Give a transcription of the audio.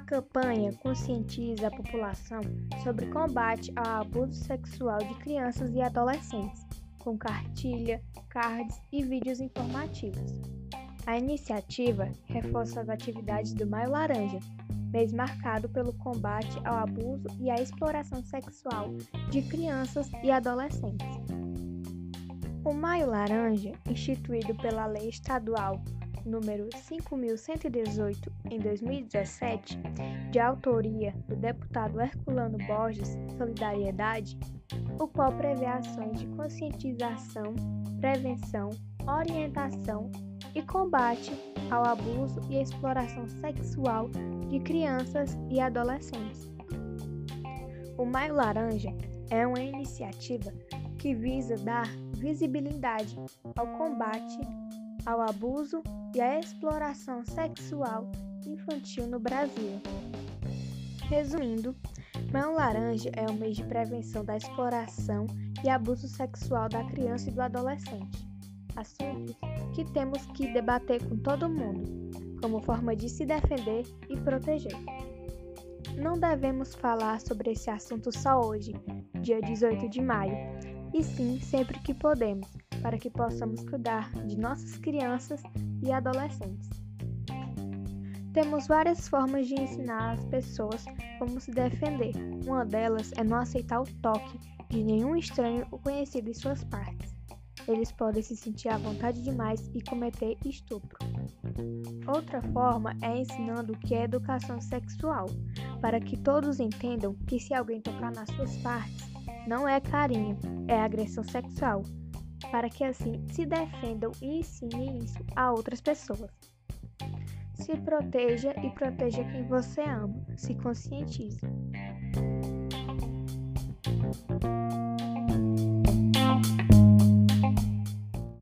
campanha conscientiza a população sobre combate ao abuso sexual de crianças e adolescentes, com cartilha, cards e vídeos informativos. A iniciativa reforça as atividades do Maio Laranja, mês marcado pelo combate ao abuso e à exploração sexual de crianças e adolescentes. O Maio Laranja, instituído pela Lei Estadual número 5118 em 2017, de autoria do deputado Herculano Borges Solidariedade, o qual prevê ações de conscientização, prevenção, orientação e combate ao abuso e exploração sexual de crianças e adolescentes. O Maio Laranja é uma iniciativa que visa dar visibilidade ao combate ao abuso e à exploração sexual infantil no Brasil. Resumindo, Maio Laranja é um mês de prevenção da exploração e abuso sexual da criança e do adolescente. Assuntos que temos que debater com todo mundo, como forma de se defender e proteger. Não devemos falar sobre esse assunto só hoje, dia 18 de maio, e sim sempre que podemos, para que possamos cuidar de nossas crianças e adolescentes. Temos várias formas de ensinar as pessoas como se defender. Uma delas é não aceitar o toque de nenhum estranho ou conhecido em suas partes. Eles podem se sentir à vontade demais e cometer estupro. Outra forma é ensinando o que é educação sexual, para que todos entendam que se alguém tocar nas suas partes, não é carinho, é agressão sexual, para que assim se defendam e ensinem isso a outras pessoas. Se proteja e proteja quem você ama. Se conscientize.